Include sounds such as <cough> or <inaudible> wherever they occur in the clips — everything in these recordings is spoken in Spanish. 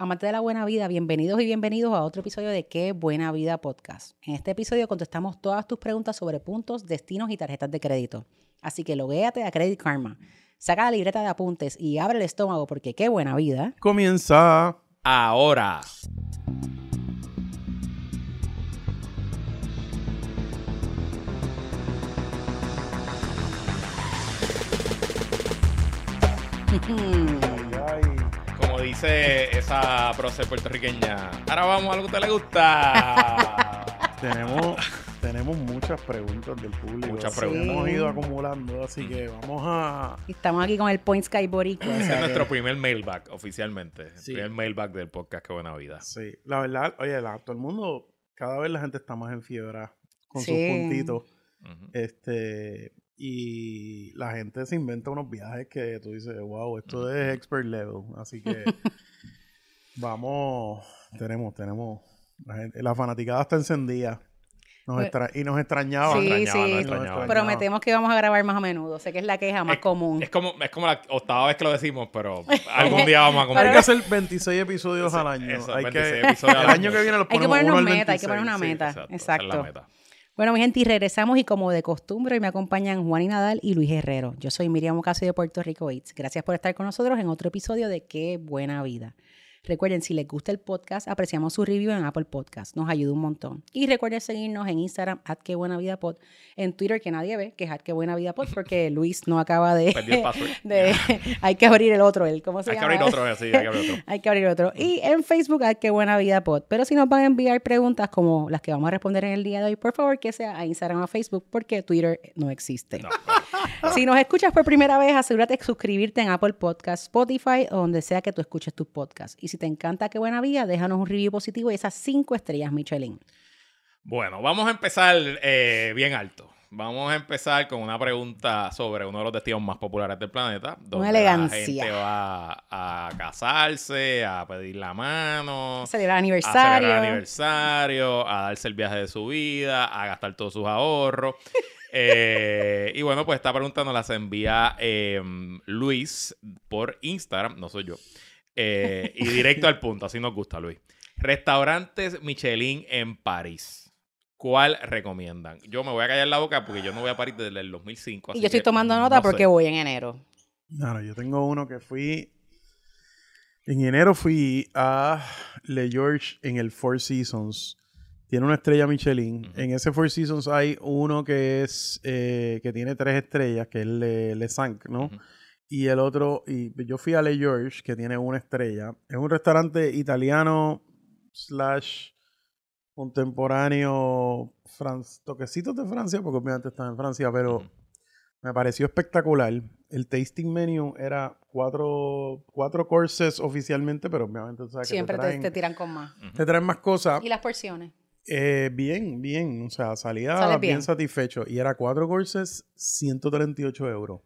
Amante de la buena vida, bienvenidos y bienvenidos a otro episodio de Qué Buena Vida Podcast. En este episodio contestamos todas tus preguntas sobre puntos, destinos y tarjetas de crédito. Así que loguéate a Credit Karma, saca la libreta de apuntes y abre el estómago porque qué buena vida. Comienza. ahora. <laughs> Como dice esa prócer puertorriqueña, ahora vamos a lo que a usted le gusta. <laughs> tenemos, tenemos muchas preguntas del público. Muchas que preguntas. Hemos ido acumulando, así que vamos a. Estamos aquí con el Point Sky Boricua. o Ese es nuestro primer mailback oficialmente. El Sí. primer mailback del podcast Qué Buena Vida. Sí, la verdad, oye, la- todo el mundo, cada vez la gente está más en fiebre con sus puntitos. Este, y la gente se inventa unos viajes que tú dices, wow, esto es expert level. Así que <laughs> vamos, tenemos, tenemos. La, gente, la fanaticada está encendida. Nos Pues- extra- y nos extrañaba. Sí, extrañaba, sí. no Nos extrañaba. Prometemos que vamos a grabar más a menudo. Sé que es la queja más Es- común. Es como, es como la octava vez que lo decimos, pero <laughs> algún día vamos a Hay comer. que hacer 26 episodios al año. eso, hay 26 que, episodios <laughs> al el año que viene los Hay que uno al meta, hay que poner 26. una meta. Exacto. Bueno, mi gente, y regresamos y como de costumbre me acompañan Juan y Nadal y Luis Herrero. Yo soy Miriam Ocasio de Puerto Rico Eats. Gracias por estar con nosotros en otro episodio de Qué Buena Vida. Recuerden, si les gusta el podcast, apreciamos su review en Apple Podcast. Nos ayuda un montón. Y recuerden seguirnos en Instagram, at Qué Buena Vida Pod. En Twitter, que nadie ve, que es at Qué Buena Vida Pod, porque <laughs> Luis no acaba de... El password. <laughs> de- <laughs> hay que abrir el otro, el, ¿cómo se Hay que llama? abrir otro, sí, hay que abrir otro. Hay que abrir otro. Y en Facebook, hay que buena vida pod. Pero si nos van a enviar preguntas como las que vamos a responder en el día de hoy, por favor que sea a Instagram o a Facebook, porque Twitter no existe. No, Si nos escuchas por primera vez, asegúrate de suscribirte en Apple Podcast, Spotify o donde sea que tú escuches tus podcasts. Y si te encanta Qué Buena Vida, déjanos un review positivo y esas cinco estrellas, Michelin. Bueno, vamos a empezar eh, bien alto. Vamos a empezar con una pregunta sobre uno de los destinos más populares del planeta. Donde elegancia. La gente va a casarse, a pedir la mano, Celebrar a aniversario. celebrar aniversario, a darse el viaje de su vida, a gastar todos sus ahorros. <laughs> Eh, y bueno, pues esta pregunta nos la envía eh, Luis por Instagram, no soy yo. Eh, y directo al punto, así nos gusta, Luis. Restaurantes Michelin en París. ¿Cuál recomiendan? Yo me voy a callar la boca porque yo no voy a París desde el 2005. Y así yo estoy que tomando nota no sé. porque voy en enero. Claro, yo tengo uno que fui. En enero fui a Le George en el Four Seasons. Tiene una estrella Michelin. En ese Four Seasons hay uno que es eh, que tiene tres estrellas, que es Le, Le Cinq, ¿no? Y el otro, y yo fui a Le George, que tiene una estrella. Es un restaurante italiano slash contemporáneo, fran- toquecitos de Francia, porque obviamente están en Francia, pero me pareció espectacular. El tasting menu era cuatro, cuatro courses oficialmente, pero obviamente tú sabes que Siempre te, te, traen, te tiran con más. te traen más cosas. ¿Y las porciones? Eh, bien, bien. O sea, salía bien. bien. satisfecho. Y era cuatro courses, 138 euros.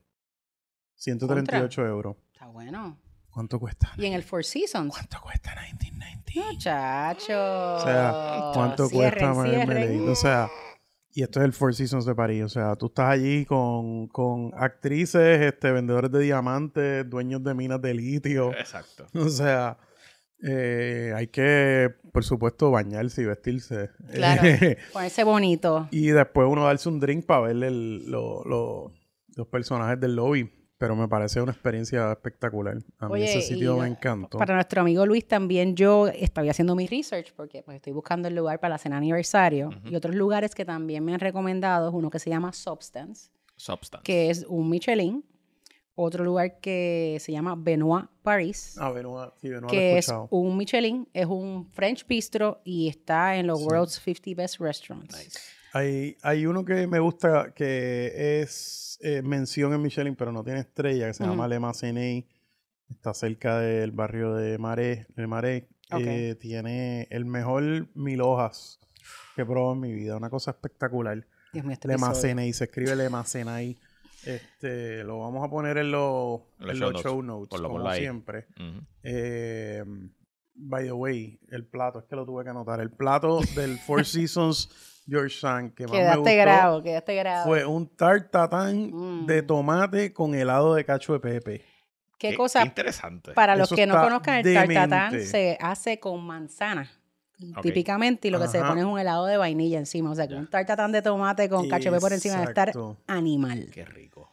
138 euros. Está bueno. ¿Cuánto cuesta? Y en el Four Seasons. ¿Cuánto cuesta 1990? Muchacho. O sea, ¿cuánto Cierren, cuesta cierren. O sea, y esto es el Four Seasons de París. O sea, tú estás allí con, con actrices, este, vendedores de diamantes, dueños de minas de litio. Exacto. O sea, eh, hay que, por supuesto, bañarse y vestirse. Claro. <laughs> Ponerse bonito. y después uno darse un drink para ver el- lo- lo- los personajes del lobby. Pero me parece una experiencia espectacular. A mí Oye, ese sitio y, me uh, encantó. Para nuestro amigo Luis también yo estaba haciendo mi research porque pues, estoy buscando el lugar para la cena aniversario Ujú. y otros lugares que también me han recomendado es uno que se llama Substance, Substance. que es un Michelin, otro lugar que se llama Benoit Paris, Ah, Benoit, sí, Benoit lo he que es escuchado. un Michelin, es un French bistro y está en los Sí. World's 50 Best Restaurants. Nice. Hay, hay uno que me gusta que es eh, mención en Michelin, pero no tiene estrella, que se llama Le. Está cerca del barrio de Marais. De. Ok. Eh, tiene el mejor mil hojas que he probado en mi vida. Una cosa espectacular. Dios mío, este Le. Se escribe Le. Este, lo vamos a poner en los, En los en show los notes. show notes, Ponlo, como siempre. Eh, by the way, el plato, es que lo tuve que anotar. El plato del Four <laughs> Seasons George San que más me Quedaste gustó grado, quedaste grado. fue un tartatán Mm. de tomate con helado de cacho de pepe. ¿Qué, cosa? interesante. Para los Eso que no conozcan, el demente. tartatán se hace con manzana. Típicamente, y lo que se pone es un helado de vainilla encima. O sea, que un tartatán de tomate con cachepé por encima debe estar animal. Qué rico.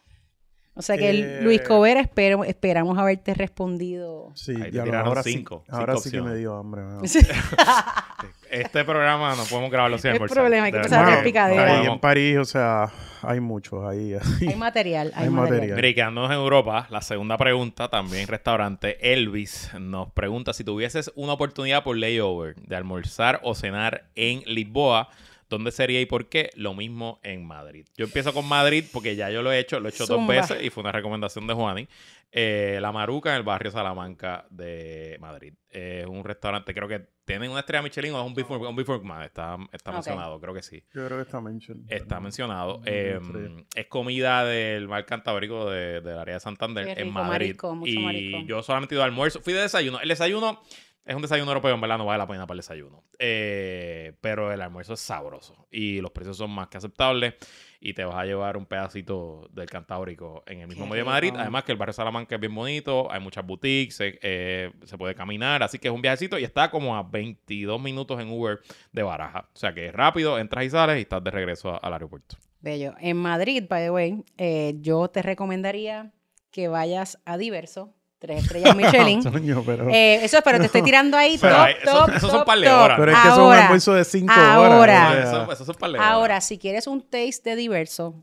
O sea que, Eh, Luis Cover, espero, esperamos haberte respondido. Sí, Ahí ya ahora cinco, sí, ahora cinco sí que me dio hambre. mano. <laughs> <laughs> Este programa no podemos grabarlo sin No hay almorzar. problema, hay que De empezar a hacer picadera. Ahí en París, o sea, hay muchos ahí. <laughs> hay material, hay, Hay material. material. Quedándonos en Europa, la segunda pregunta, también restaurante Elvis, nos pregunta si tuvieses una oportunidad por layover de almorzar o cenar en Lisboa, ¿dónde sería y por qué? Lo mismo en Madrid. Yo empiezo con Madrid porque ya yo lo he hecho, lo he hecho dos veces y fue una recomendación de Juani. Eh, la Maruca en el barrio Salamanca de Madrid. Es un restaurante, creo que tienen una estrella Michelin o es un Before, un Before Man, está, está mencionado, creo que sí. Yo creo que está mentioned. Está mencionado. Eh, estrella. es comida del mar cantábrico de- del área de Santander Qué en rico, Madrid. marisco, mucho y marisco. yo solamente he ido almuerzo. Fui de desayuno. El desayuno es un desayuno europeo, en verdad no vale la pena para el desayuno. Eh, pero el almuerzo es sabroso. Y los precios son más que aceptables. Y te vas a llevar un pedacito del Cantábrico en el mismo Qué medio de Madrid. rico. Además que el barrio Salamanca es bien bonito. Hay muchas boutiques. Se, eh, se puede caminar. Así que es un viajecito. Y está como a 22 minutos en Uber de Baraja. O sea que es rápido. Entras y sales y estás de regreso a- al aeropuerto. Bello. En Madrid, by the way, eh, yo te recomendaría que vayas a Diverso, tres estrellas Michelin. <laughs> Pero, Eh, eso, pero te estoy <laughs> tirando ahí Pero top, ahí- eso- esos son top, par de top. horas. pero es que son un Ahora, almuerzo de 5 ahora. horas. sea. Eso, eso es par de horas. Ahora, si quieres un taste de Diverso,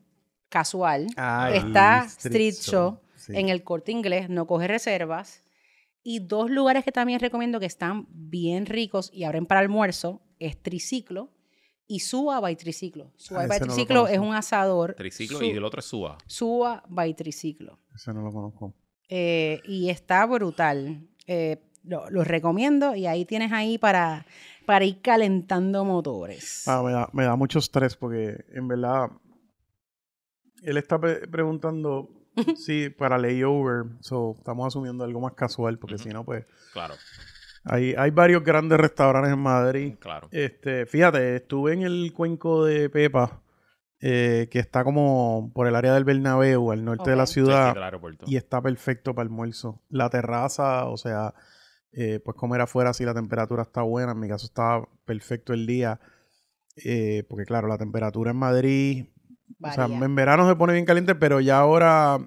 casual, Ay, está Street Street Show Sí. en el corte inglés, no coge reservas. Y dos lugares que también recomiendo que están bien ricos y abren para almuerzo es Triciclo y Suba by Triciclo. Suba Ah, by no Triciclo es un asador. Triciclo Su- y el otro es Suba. Suba by Triciclo. Ese no lo conozco. Eh, y está brutal. Eh, lo, lo recomiendo y ahí tienes ahí para, para ir calentando motores. Ah, me, da, me da mucho estrés porque en verdad él está pre- preguntando <laughs> si para layover, so, estamos asumiendo algo más casual porque si no, pues Claro, hay, hay varios grandes restaurantes en Madrid. claro. Este, fíjate, estuve en el cuenco de Pepa, eh, que está como por el área del Bernabéu, al norte de la ciudad. Y está perfecto para almuerzo. La terraza, o sea, eh, pues comer afuera si la temperatura está buena. En mi caso estaba perfecto el día. eh, porque claro, la temperatura en Madrid, o sea, en verano se pone bien caliente, pero ya ahora,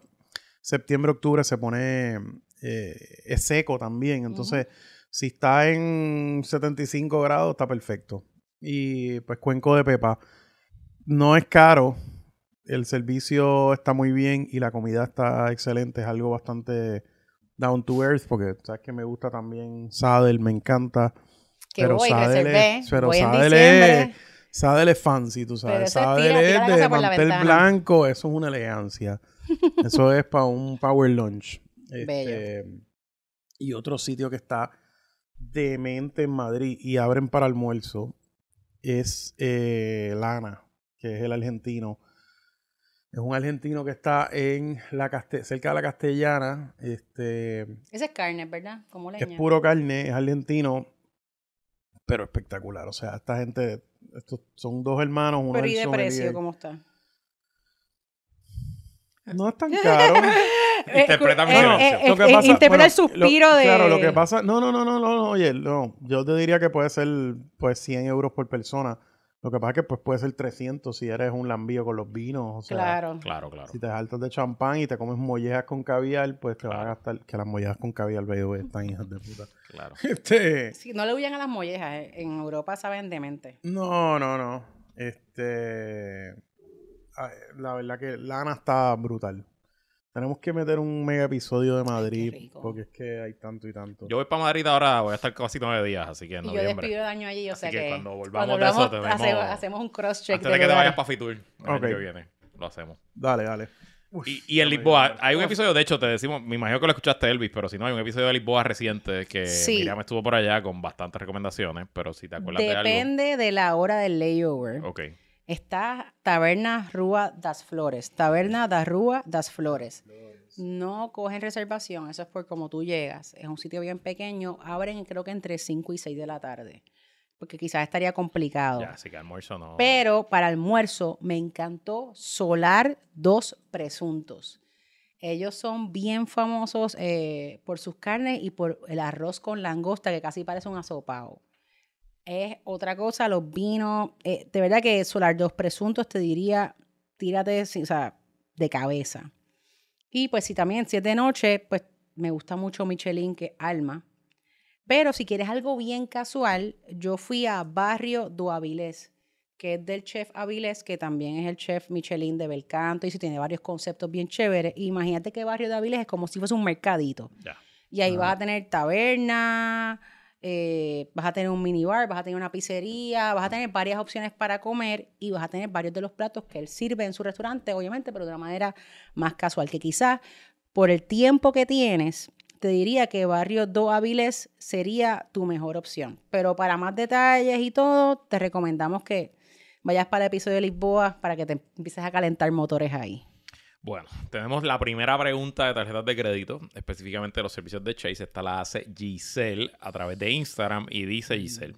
septiembre, octubre, se pone, eh, es seco también. Entonces, si está en 75 grados, está perfecto. Y pues Cuenco de Pepa, no es caro, el servicio está muy bien y la comida está excelente. Es algo bastante down to earth porque sabes que me gusta también Sadel, me encanta. que pero voy, Sadel es- pero voy Sadel es, Sadel es fancy, tú sabes. es Sadel tira- tira es de mantel blanco, eso es una elegancia. <laughs> eso es para un power lunch. Este, y otro sitio que está demente en Madrid y abren para almuerzo es eh, Lana, que es el argentino. Es un argentino que está en la cerca de la Castellana. Este, Ese es carne, ¿verdad? Como leña. es puro carne, es argentino, pero espectacular. O sea, esta gente, estos son dos hermanos, uno Pero ¿y de precio cómo está? No es tan <laughs> caro. Interpreta mi Eh, silencio. eh, eh, que eh, pasa- interpreta bueno, el suspiro lo- de... Claro, lo que pasa... No, no, no, no, no, no, oye, no. Yo te diría que puede ser, pues, 100 euros por persona. Lo que pasa es que, pues, puede ser 300 si eres un lambío con los vinos. O sea, Claro. Claro, claro. si te saltas de champán y te comes mollejas con caviar, pues te vas a gastar... Que las mollejas con caviar, veo, están hijas de puta. claro. <laughs> Este... Sí, no le huyan a las mollejas. eh. En Europa saben demente. No, no, no. Este... La verdad que Lana está brutal. Tenemos que meter un mega episodio de Madrid porque es que hay tanto y tanto. Yo voy para Madrid ahora, voy a estar casi nueve días, así que en Y yo despido el año allí, o Así sea que que... cuando volvamos cuando de eso, tenemos- hacemos, hacemos un cross-check Antes de que te vayas para Fitur, el Ok. año que viene, lo hacemos. Dale, dale. Y, y en Lisboa, hay un episodio, de hecho, te decimos, me imagino que lo escuchaste Elvis, pero si no, hay un episodio de Lisboa reciente que Sí. Miriam estuvo por allá con bastantes recomendaciones, pero si te acuerdas de algo. Depende de la hora del layover. Ok. Está Taberna Rúa das Flores. Taberna da Rúa das Flores. No cogen reservación, eso es por como tú llegas. Es un sitio bien pequeño. Abren creo que entre 5 y 6 de la tarde. Porque quizás estaría complicado. Ya, así que almuerzo no. Pero para almuerzo me encantó Solar dos presuntos. Ellos son bien famosos eh, por sus carnes y por el arroz con langosta que casi parece un asopao. Es otra cosa, los vinos. eh, de verdad que Solar dos presuntos te diría, tírate o sea, de cabeza. Y pues si también, si es de noche, pues me gusta mucho Michelin, que Alma. Pero si quieres algo bien casual, yo fui a Barrio do Avilés, que es del chef Avilés, que también es el chef Michelin de Belcanto, y si tiene varios conceptos bien chéveres. Imagínate que Barrio de Avilés es como si fuese un mercadito. Ya. Y ahí vas a tener taberna, eh, vas a tener un minibar, vas a tener una pizzería, vas a tener varias opciones para comer y vas a tener varios de los platos que él sirve en su restaurante, obviamente, pero de una manera más casual, que quizás por el tiempo que tienes, te diría que Barrio Do Áviles sería tu mejor opción. Pero para más detalles y todo, te recomendamos que vayas para el episodio de Lisboa para que te empieces a calentar motores ahí. Bueno, tenemos la primera pregunta de tarjetas de crédito, específicamente de los servicios de Chase. Esta la hace Giselle a través de Instagram y dice Giselle.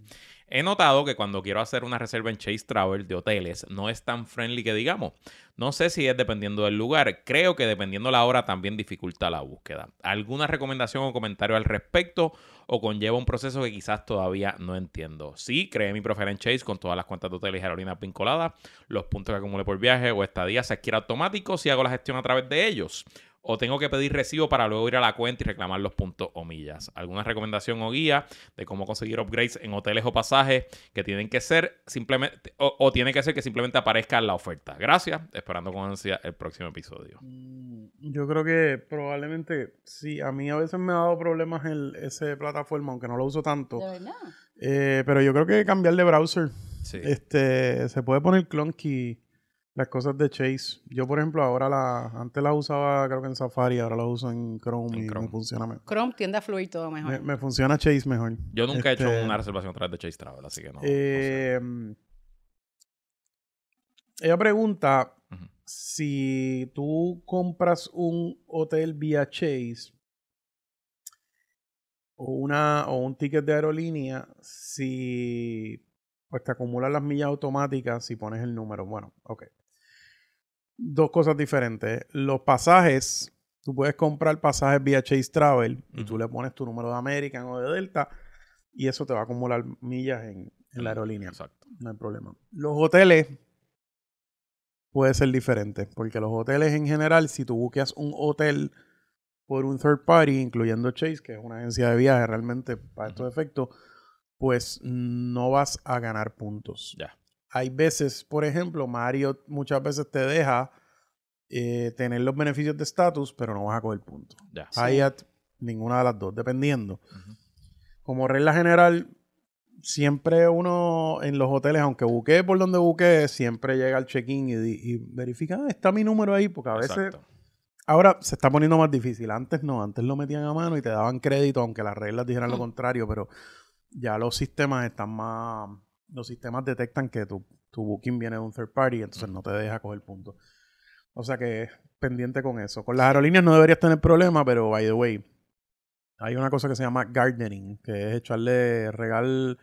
He notado que cuando quiero hacer una reserva en Chase Travel de hoteles no es tan friendly que digamos. No sé si es dependiendo del lugar. Creo que dependiendo la hora también dificulta la búsqueda. ¿Alguna recomendación o comentario al respecto o conlleva un proceso que quizás todavía no entiendo? Sí, creé mi profile en Chase con todas las cuentas de hoteles y aerolíneas vinculadas. Los puntos que acumule por viaje o estadía se adquiere automático si hago la gestión a través de ellos. O tengo que pedir recibo para luego ir a la cuenta y reclamar los puntos o millas. ¿Alguna recomendación o guía de cómo conseguir upgrades en hoteles o pasajes que tienen que ser simplemente, o, o tiene que ser que simplemente aparezca en la oferta? Gracias, esperando con ansia el próximo episodio. Mm, Yo creo que probablemente sí. A mí a veces me ha dado problemas el, ese plataforma, aunque no lo uso tanto. verdad? Eh, pero yo creo que cambiar de browser. Sí. Este, se puede poner clunky las cosas de Chase. Yo, por ejemplo, ahora la, antes las usaba creo que en Safari, ahora las uso en Chrome En y Chrome. me funciona mejor. Chrome tiende a fluir todo mejor. Me, me funciona Chase mejor. Yo nunca he Este, hecho una reservación a través de Chase Travel, así que no. no sé. Eh, Ella pregunta si tú compras un hotel vía Chase o, una, o un ticket de aerolínea, si pues te acumulan las millas automáticas si pones el número. Bueno, ok. Dos cosas diferentes. Los pasajes, tú puedes comprar pasajes vía Chase Travel y tú le pones tu número de American o de Delta y eso te va a acumular millas en, en la aerolínea. Exacto. No hay problema. Los hoteles puede ser diferente, porque los hoteles en general, si tú buqueas un hotel por un third party, incluyendo Chase, que es una agencia de viaje realmente para estos efectos, pues no vas a ganar puntos. Ya. Hay veces, por ejemplo, Mario muchas veces te deja eh, tener los beneficios de estatus, pero no vas a coger puntos. Ya. Sí. Hyatt, ninguna de las dos, dependiendo como regla general, siempre uno en los hoteles, aunque buquee por donde buquee, siempre llega al check-in y, verifica, "Ah, está mi número ahí, porque a veces, Exacto. ahora se está poniendo más difícil. Antes no, antes lo metían a mano y te daban crédito, aunque las reglas dijeran lo Mm. contrario, pero ya los sistemas están más, los sistemas detectan que tu, tu booking viene de un third party, entonces no te deja coger puntos. O sea que pendiente con eso. Con las aerolíneas no deberías tener problema, pero by the way, hay una cosa que se llama gardening, que es echarle regal,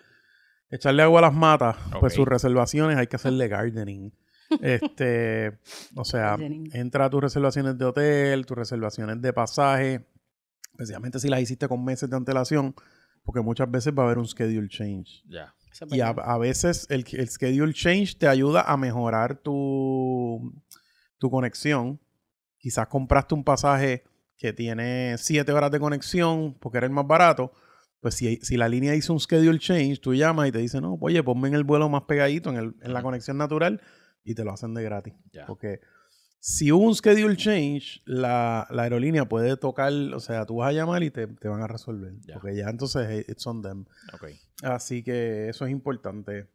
echarle agua a las matas. Pues Ok. sus reservaciones hay que hacerle gardening. <laughs> este, o sea, entra a tus reservaciones de hotel, tus reservaciones de pasaje, especialmente si las hiciste con meses de antelación, porque muchas veces va a haber un schedule change. Ya. Es Y a, a veces el, el schedule change te ayuda a mejorar tu, tu conexión. Quizás compraste un pasaje que tiene 7 horas de conexión porque era el más barato. Pues si, si la línea hizo un schedule change, tú llamas y te dicen, no, oye, ponme en el vuelo más pegadito, en, el- en la conexión natural, y te lo hacen de gratis. Porque si hubo un schedule change, la, la aerolínea puede tocar, o sea, tú vas a llamar y te, te van a resolver. Ya. Porque ya entonces eh, it's on them. Así que eso es importante.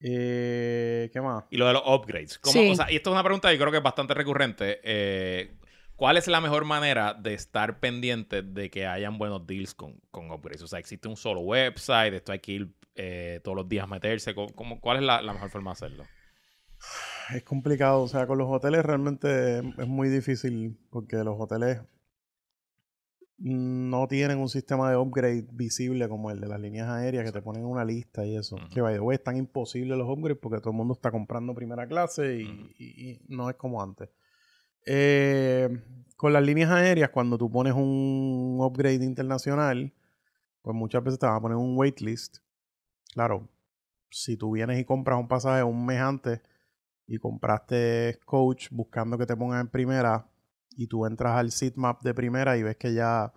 Eh, ¿Qué más? Y lo de los upgrades. ¿Cómo- Sí. o sea, y esto es una pregunta que creo que es bastante recurrente. Eh, ¿Cuál es la mejor manera de estar pendiente de que hayan buenos deals con, con upgrades? O sea, ¿existe un solo website? ¿Esto hay que ir eh, todos los días a meterse? ¿Cómo, cómo- cuál es la, la mejor forma de hacerlo? Es complicado. O sea, con los hoteles realmente es muy difícil porque los hoteles no tienen un sistema de upgrade visible como el de las líneas aéreas que te ponen una lista y eso. Que by the way, es tan imposible los upgrades porque todo el mundo está comprando primera clase y, Ujú. y- y no es como antes. Eh, con las líneas aéreas, cuando tú pones un upgrade internacional, pues muchas veces te van a poner un waitlist. Claro, si tú vienes y compras un pasaje un mes antes y compraste coach buscando que te pongan en primera y tú entras al seatmap de primera y ves que ya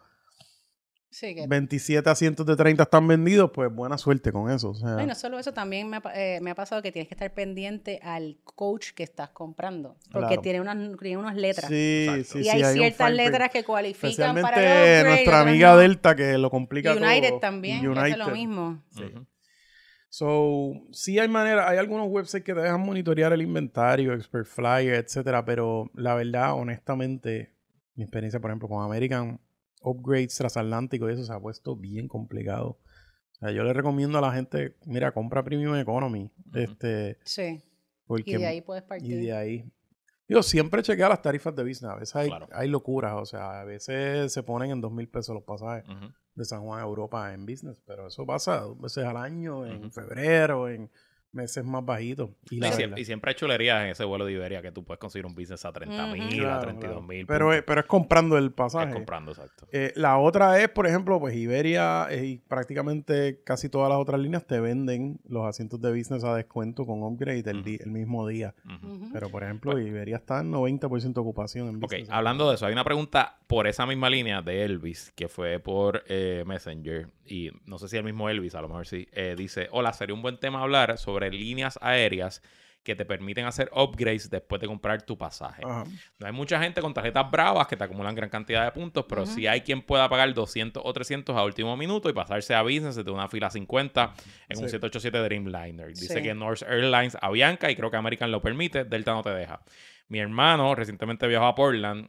Sí, que 27 asientos de 30 están vendidos, pues buena suerte con eso. O sea, no solo eso, también me ha, pa- eh, me ha pasado que tienes que estar pendiente al coach que estás comprando. Porque Claro. tiene, unas, tiene unas letras. sí, sí, y sí, hay, ciertas print. letras que cualifican Especialmente para el upgrade, nuestra amiga. Delta que lo complica United todo. también, United. hace lo mismo. So, sí hay manera, hay algunos websites que te dejan monitorear el inventario, Expert Flyer, etcétera, pero la verdad, honestamente, mi experiencia, por ejemplo, con American Upgrades transatlántico y eso se ha puesto bien complicado. O sea, yo le recomiendo a la gente, mira, compra Premium Economy, este, Sí. porque Y de ahí puedes partir. y de ahí. Digo, siempre chequea las tarifas de business. A veces hay, Claro. hay locuras. O sea, a veces se ponen en dos mil pesos los pasajes de San Juan a Europa en business. Pero eso pasa dos veces al año, en febrero, en meses más bajitos. Y siempre, y siempre hay chulerías en ese vuelo de Iberia que tú puedes conseguir un business a 30 mil, Ujú. a Claro, 32 mil. claro. Pero, es, pero es comprando el pasaje. Es comprando, exacto. Eh, la otra es, por ejemplo, pues Iberia eh, y prácticamente casi todas las otras líneas te venden los asientos de business a descuento con upgrade el, di- el mismo día. Pero, por ejemplo, Iberia está en 90% de ocupación en Ok, hablando de eso, hay una pregunta por esa misma línea de Elvis, que fue por eh, Messenger, y no sé si el mismo Elvis, a lo mejor sí, eh, dice, hola, sería un buen tema hablar sobre líneas aéreas que te permiten hacer upgrades después de comprar tu pasaje. Ajá. No hay mucha gente con tarjetas bravas que te acumulan gran cantidad de puntos, pero Ujú. sí hay quien pueda pagar 200 o 300 a último minuto y pasarse a business desde una fila 50 en un Sí. 787 Dreamliner. Dice Sí. que North Airlines, Avianca y creo que American lo permite, Delta no te deja. Mi hermano recientemente viajó a Portland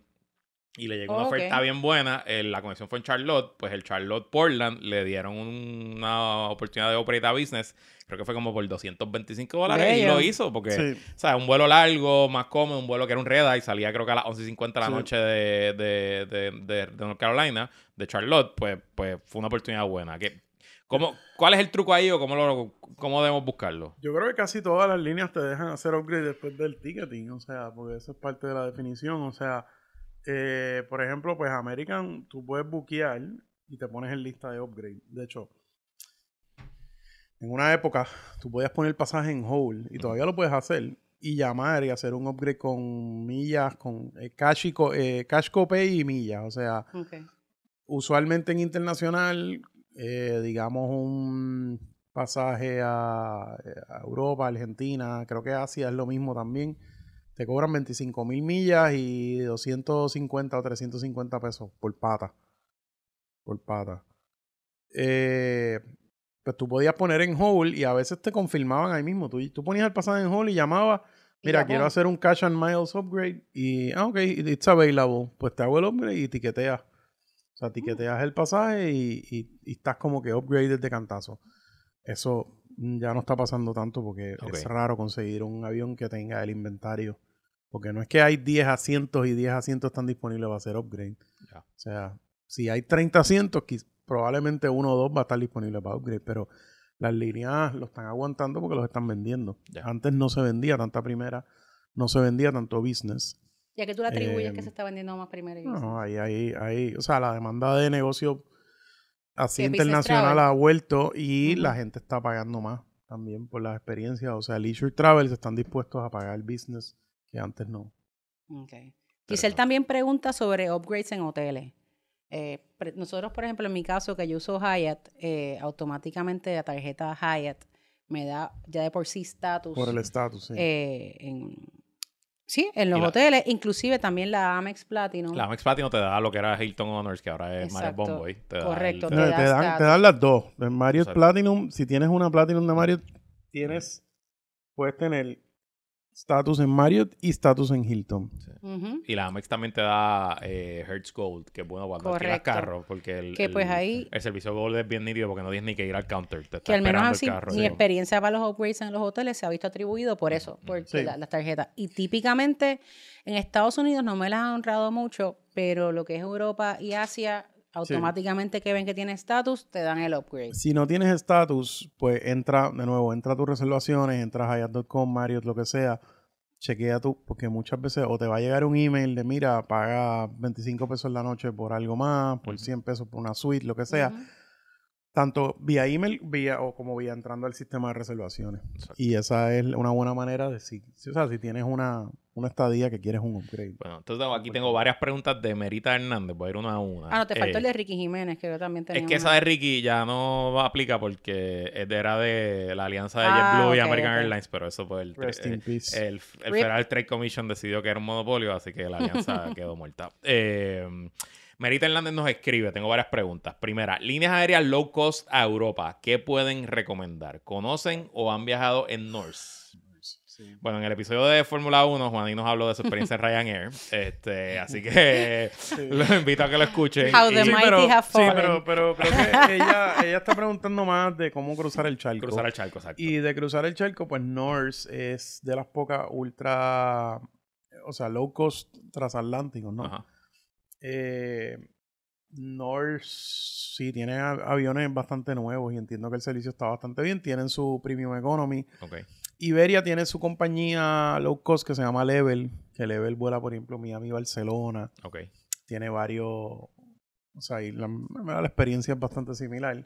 y le llegó una Oh, ok. oferta bien buena. eh, la conexión fue en Charlotte, pues el Charlotte Portland le dieron un- una oportunidad de operate a business. Creo que fue como por 225 dólares y lo hizo porque Sí. o sea, un vuelo largo, más cómodo, un vuelo que era un red eye, salía creo que a las 11.50 de la Sí. noche de, de, de, de- de North Carolina, de Charlotte, pues, pues fue una oportunidad buena. ¿Qué, cómo, ¿Cuál es el truco ahí o cómo, lo, cómo debemos buscarlo? Yo creo que casi todas las líneas te dejan hacer upgrade después del ticketing, o sea, porque eso es parte de la definición. O sea, eh, por ejemplo, pues American, tú puedes buquear y te pones en lista de upgrade. De hecho, en una época tú podías poner pasaje en hold y todavía lo puedes hacer y llamar y hacer un upgrade con millas, con eh, cash, y co- eh, cash copay y millas. O sea, usualmente en internacional, eh, digamos un pasaje a, a Europa, Argentina, creo que Asia es lo mismo también. Te cobran 25 mil millas y 250 o 350 pesos por pata. Por pata. Eh, pues tú podías poner en hold y a veces te confirmaban ahí mismo. Tú, tú ponías el pasaje en hold y llamabas, mira, quiero hacer un cash and miles upgrade y, ah, ok, it's available. Pues te hago el upgrade y tiqueteas. O sea, tiqueteas el pasaje y, y- y estás como que upgraded de cantazo. Eso mm, ya no está pasando tanto porque es raro conseguir un avión que tenga el inventario. Porque no es que hay 10 asientos y 10 asientos están disponibles para hacer upgrade. Ya. O sea, si hay 30 asientos, probablemente uno o dos va a estar disponible para upgrade. Pero las líneas lo están aguantando porque los están vendiendo. Ya. Antes no se vendía tanta primera, no se vendía tanto business. Ya que tú le atribuyes Eh, que se está vendiendo más primero. y No, business. ahí, ahí, ahí, o sea, la demanda de negocio así internacional travel. ha vuelto y la gente está pagando más también por las experiencias. O sea, leisure travels están dispuestos a pagar business que antes no. Ok. Giselle también pregunta sobre upgrades en hoteles. Eh, pre- nosotros, por ejemplo, en mi caso, que yo uso Hyatt, eh, automáticamente la tarjeta Hyatt me da ya de por sí estatus. Por el estatus, sí. eh, en, sí, en los la- hoteles, inclusive también la Amex Platinum. La Amex Platinum te da lo que era Hilton Honors, que ahora es Marriott. Bonvoy. Te da Correcto, el- te te, da dan, te dan las dos. En Marriott. Platinum, si tienes una Platinum de Marriott, tienes, puedes tener status en Marriott y status en Hilton. Ujú. Y la Amex también te da eh, Hertz Gold, que es bueno cuando alquilas carro, porque el, Que pues el- ahí- el servicio Gold es bien nítido porque no tienes ni que ir al counter. Te está Que al menos esperando así, el carro. mi sí. experiencia para los upgrades en los hoteles se ha visto atribuido por eso, por Sí. la- las tarjetas. Y típicamente en Estados Unidos no me las han honrado mucho, pero lo que es Europa y Asia, automáticamente que ven que tiene estatus, te dan el upgrade. Si no tienes estatus, pues entra, de nuevo, entra a tus reservaciones, entras a Hyatt.com, Marriott, lo que sea, chequea tú, porque muchas veces o te va a llegar un email de, mira, paga 25 pesos la noche por algo más, por Ujú. 100 pesos por una suite, lo que sea. Tanto vía email vía, o como vía entrando al sistema de reservaciones. Exacto. Y esa es una buena manera de si, o sea, si tienes una, una estadía que quieres un upgrade. Bueno, entonces tengo- aquí tengo varias preguntas de Merita Hernández. Voy a ir una a una. Ah, no, te faltó Eh, el de Ricky Jiménez, que yo también tenía. Es que esa de Ricky ya no aplica porque era de la alianza de Ah, JetBlue y American. Airlines, pero eso fue el, Rest eh, in peace. el, el. Federal Trade Commission decidió que era un monopolio, así que la alianza <laughs> quedó muerta. Eh, Merita Hernández nos escribe, tengo varias preguntas. Primera, líneas aéreas low cost a Europa, ¿qué pueden recomendar? ¿Conocen o han viajado en Norse? Bueno, en el episodio de Fórmula 1, Juanín nos habló de su experiencia en Ryanair. <laughs> Este, así que <laughs> los invito a que lo escuchen. How the y Sí, mighty pero, have sí, pero, pero creo que <laughs> ella, ella está preguntando más de cómo cruzar el charco. cruzar el charco, exacto. Y de cruzar el charco, pues Norse es de las pocas ultra, o sea, low cost transatlánticos, ¿no? Ajá. Eh, Norse sí tiene aviones bastante nuevos y entiendo que el servicio está bastante bien. Tienen su premium economy. Ok. Iberia tiene su compañía low cost que se llama Level, que Level vuela, por ejemplo, Miami, Barcelona. Ok. Tiene varios, o sea, y la, la experiencia es bastante similar.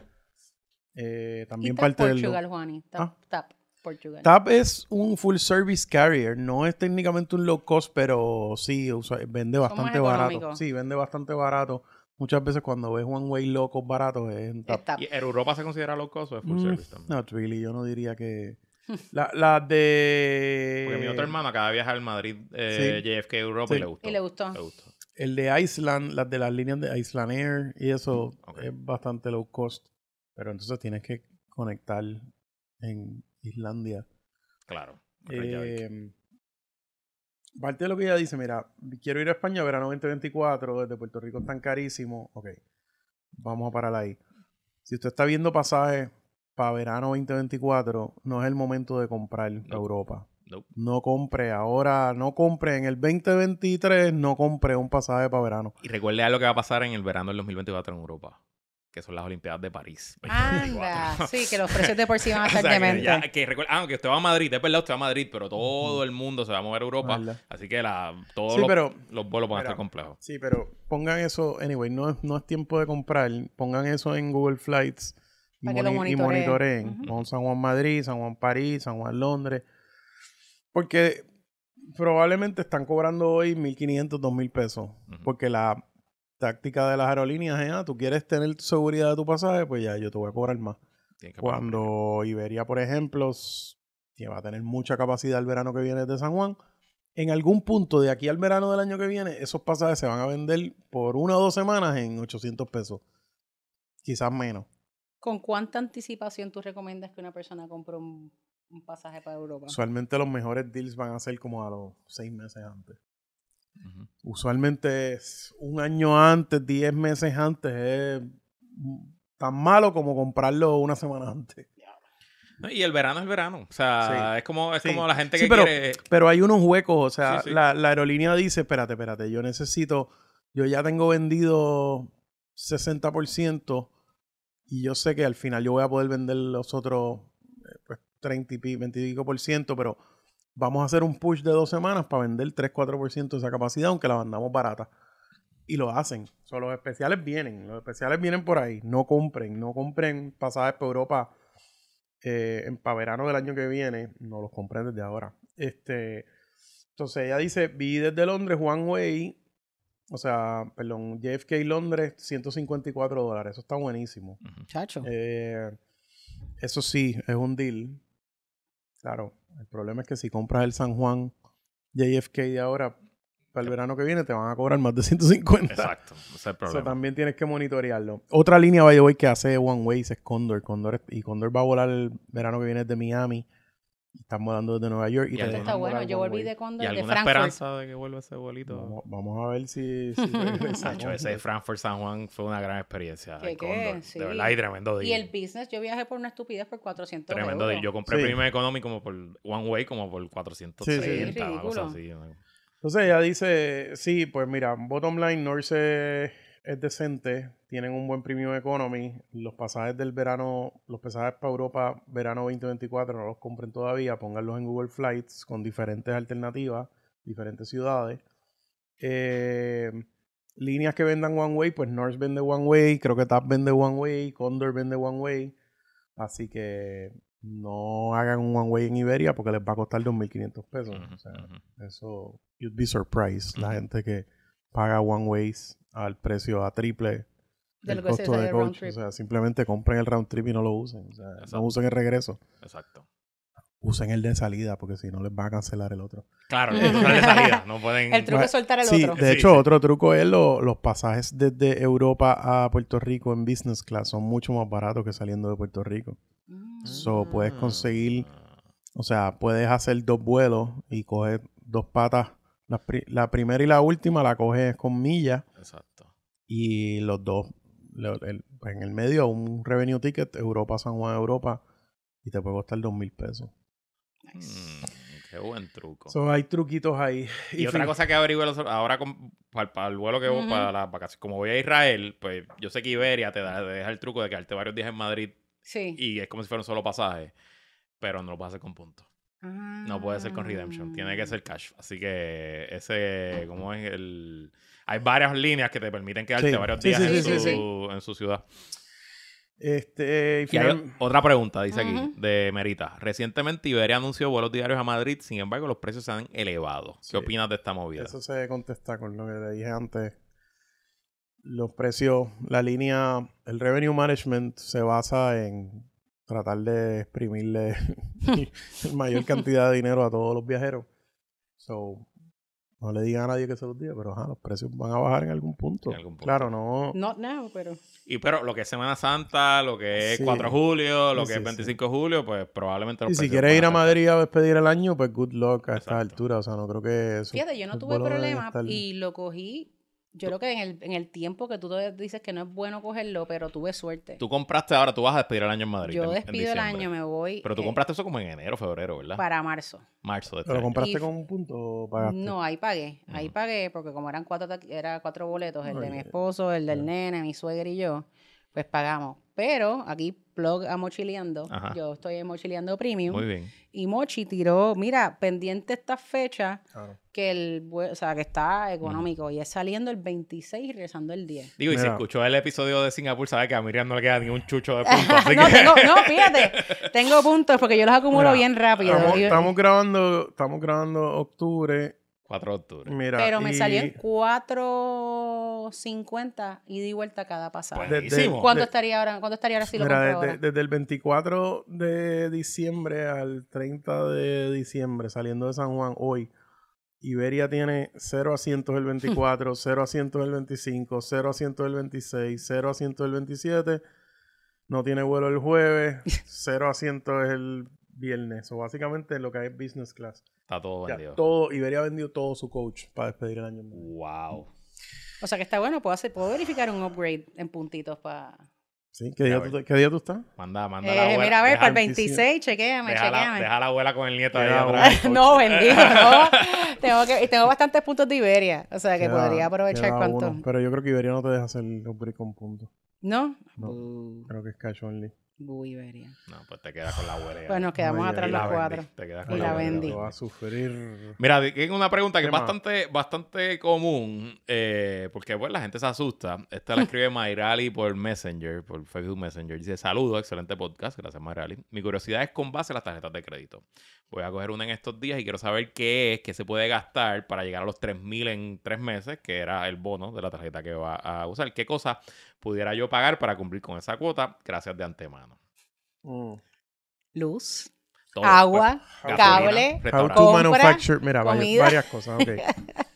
Eh, también parte del... Juani. TAP, Ah. TAP Portugal. TAP es un full service carrier, no es técnicamente un low cost, pero sí, usa- vende bastante barato. Sí, vende bastante barato. Muchas veces cuando ves one way low cost barato es en TAP. ¿Y en Europa se considera low cost o es full Mm, service también? Not really, yo no diría que... <laughs> La, la de... Porque mi otro hermano acaba de viajar al Madrid eh, JFK Europa y le gustó. Y le gustó. Le gustó. El de Iceland, las de las líneas de Iceland Air y eso es bastante low cost. Pero entonces tienes que conectar en Islandia. Claro. Eh, parte de lo que ella dice, mira, quiero ir a España verano 2024, desde Puerto Rico es tan carísimo. Ok, vamos a parar ahí. Si usted está viendo pasajes para verano 2024, no es el momento de comprar No. Europa. Nope. No compre ahora, no compre en el 2023, no compre un pasaje para verano. Y recuerde algo que va a pasar en el verano del 2024 en Europa, que son las Olimpiadas de París. 2024. <laughs> Anda, sí, que los precios de por sí van a <laughs> O estar sea, que, ya- que ah, que usted va a Madrid, es verdad, usted va a Madrid, pero todo el mundo se va a mover a Europa. ¿Verdad? Así que la, todos Sí, los, pero- los vuelos van a estar complejos. Sí, pero pongan eso, anyway, no es, no es tiempo de comprar. Pongan eso en Google Flights y, moni- monitoreen. Pon San Juan Madrid, San Juan París, San Juan Londres. Porque probablemente están cobrando hoy 1.500, 2.000 pesos. Ujú. Porque la táctica de las aerolíneas es, ah, tú quieres tener seguridad de tu pasaje, pues ya yo te voy a cobrar más. Cuando Iberia, por ejemplo, que va a tener mucha capacidad el verano que viene de San Juan, en algún punto de aquí al verano del año que viene, esos pasajes se van a vender por una o dos semanas en 800 pesos. Quizás menos. ¿Con cuánta anticipación tú recomiendas que una persona compre un, un pasaje para Europa? Usualmente los mejores deals van a ser como a los seis meses antes. Usualmente es un año antes, diez meses antes, es tan malo como comprarlo una semana antes. No, Y el verano es el verano. O sea, Sí. es como es Sí. como la gente Sí, que pero- quiere. Pero hay unos huecos, o sea. La, la aerolínea dice, espérate, espérate, yo necesito, yo ya tengo vendido 60% y yo sé que al final yo voy a poder vender los otros eh, pues, 30 y pi- 20 y pico por ciento, pero vamos a hacer un push de dos semanas para vender 3-4% de esa capacidad, aunque la vendamos barata. Y lo hacen. O sea, los especiales vienen, los especiales vienen por ahí. No compren, no compren pasajes para Europa eh, en para verano del año que viene, no los compré desde ahora. Este, entonces ella dice, vi desde Londres One Way, o sea, perdón, JFK Londres, 154 dólares. Eso está buenísimo. Chacho. Eh, eso sí, es un deal. Claro, el problema es que si compras el San Juan JFK ahora, para el verano que viene, te van a cobrar más de 150. Exacto. Ese es el Eso problema. también tienes que monitorearlo. Otra línea by the way, que hace One Ways es Condor. Condor es- y Condor va a volar el verano que viene desde Miami. Y están volando desde Nueva York. Y, Y Está bueno. Yo volví de Condor ¿Y de alguna Frankfurt. esperanza de que vuelva ese bolito? Vamos, vamos a ver si, <laughs> si Nacho, ese Condor. Frankfurt San Juan fue una gran experiencia. ¿Qué, qué? Sí. De verdad, y tremendo Y deal. el business, yo viajé por una estupidez por 400 Tremendo euros. deal. Yo compré Sí. Premium Economy como por One Way, como por 430, Sí, una cosa ridículo. así. Entonces ella dice, sí, pues mira, bottom line, Norse es decente, tienen un buen premium economy. Los pasajes del verano, los pasajes para Europa verano 2024 no los compren todavía, pónganlos en Google Flights con diferentes alternativas, diferentes ciudades. Eh, líneas que vendan One Way, pues Norse vende One Way, creo que TAP vende One Way, Condor vende One Way. Así que no hagan un One Way en Iberia porque les va a costar 2.500 pesos. Ujú, o sea, eso, you'd be surprised. La Ujú. gente que paga One Ways al precio a triple De el lo que se costo de round coach. O trip. sea, simplemente compren el round trip y no lo usen. O sea, Exacto. no usen el regreso. Exacto. Usen el de salida porque si no les va a cancelar el otro. Claro, no de salida. No pueden. El truco es soltar el sí, otro. de Sí, hecho, sí. otro truco es lo- los pasajes desde Europa a Puerto Rico en business class son mucho más baratos que saliendo de Puerto Rico. Mm. So, puedes conseguir, Ah. o sea, puedes hacer dos vuelos y coger dos patas. La, pri- la primera y la última la coges con millas Exacto. y los dos, el- pues en el medio un revenue ticket, Europa, San Juan, Europa, y te puede costar dos mil pesos. Mm, qué buen truco. So, hay truquitos ahí. Y, otra cosa que averigüe los- ahora con- para, para el vuelo que voy, para las vacaciones, como voy a Israel, pues yo sé que Iberia te, da, te deja el truco de quedarte varios días en Madrid Sí. y es como si fuera un solo pasaje, pero no lo puedes hacer con puntos. No puede ser con Redemption, tiene que ser cash. Así que ese, ¿cómo es el...? Hay varias líneas que te permiten quedarte Sí, varios días sí, en, sí, su, sí, en su ciudad. Este, y Y hay final- otra pregunta, dice aquí, de Merita. Recientemente Iberia anunció vuelos diarios a Madrid, sin embargo los precios se han elevado. ¿Qué opinas de esta movida? Eso se contesta con lo que le dije antes. Los precios, la línea, el revenue management se basa en tratar de exprimirle <laughs> la mayor cantidad de dinero a todos los viajeros. So, no le digan a nadie que se los diga, pero ajá, los precios van a bajar en algún punto. En algún punto. Claro, no. Not now, pero. Y pero lo que es Semana Santa, lo que es Sí. 4 de julio, lo Sí, que es sí, 25 de julio, pues probablemente los Y si quieres ir a Madrid a despedir el año, pues good luck a Exacto. esta altura. O sea, no creo que eso. Fíjate, yo no tuve problema y lo cogí. Yo creo que en el, en el tiempo que tú te dices que no es bueno cogerlo, pero tuve suerte. Tú compraste ahora, tú vas a despedir el año en Madrid. yo en- en despido el año, me voy. Pero tú eh, compraste eso como en enero, febrero, ¿verdad? Para marzo. Marzo de este ¿Pero año. compraste Y- con un punto o pagaste? No, ahí pagué. Ahí pagué porque como eran cuatro, era cuatro boletos, el de mi esposo, el del nene, mi suegra y yo, pues pagamos. Pero aquí plug a Mochileando. Ajá. Yo estoy en Mochileando Premium. Muy bien. Y Mochi tiró, mira, pendiente esta fecha Claro. que el o sea, que está económico y es saliendo el 26 y regresando el 10. Digo, y si escuchó el episodio de Singapur, sabe que a Miriam no le queda ni un chucho de <laughs> punto. así no, que... tengo, no, <laughs> fíjate, tengo puntos porque yo los acumulo Mira, bien rápido. Estamos, Y- estamos grabando, estamos grabando octubre. 4 de octubre. Mira, pero me y salió en 4.50 ida y vuelta cada pasada. ¿Cuánto de- estaría ahora? ¿Cuánto estaría ahora si lo mira, compro desde, ahora? desde el 24 de diciembre al 30 de diciembre, saliendo de San Juan hoy, Iberia tiene 0 asientos el 24, 0 <laughs> asientos el 25, 0 asientos el 26, 0 asientos el 27, no tiene vuelo el jueves, <laughs> 0 asientos el viernes. O básicamente lo que hay es business class. Está todo Ya, vendido. todo, Iberia ha vendido todo su coach para despedir el año. Wow. O sea que está bueno, puedo hacer, puedo verificar un upgrade en puntitos para. ¿Sí? ¿Qué, día tú, ¿Qué día tú estás? Manda, manda la Eh, abuela. mira, a ver, deja, para el 26, 26, chequéame, deja la, chequéame. deja a la abuela con el nieto ahí atrás. no, bendito, <laughs> no. tengo, que, y tengo bastantes puntos de Iberia. O sea que Queda- podría aprovechar uno. Pero yo creo que Iberia no te deja hacer upgrade con puntos. ¿No? No. Bu, Creo que es cash only. Bu Iberia. No, pues te quedas con la abuela. ya. Pues nos quedamos atrás los la cuatro. Te quedas Y con la abuela. vendí. Va a sufrir. Mira, tengo una pregunta que es bastante, bastante común, eh, porque pues la gente se asusta. Esta la escribe Mayrali por Messenger, por Facebook Messenger. Dice, saludos, excelente podcast, gracias Mayrali. Mi curiosidad es con base a las tarjetas de crédito. Voy a coger una en estos días y quiero saber qué es, qué se puede gastar para llegar a los 3.000 en tres meses, que era el bono de la tarjeta que va a usar. ¿Qué cosa pudiera yo pagar para cumplir con esa cuota? Gracias de antemano. Mm. Luz, Todo, agua, pues, cable, How to Compra, manufacture. Mira, varias, comida. varias cosas. ok. <laughs>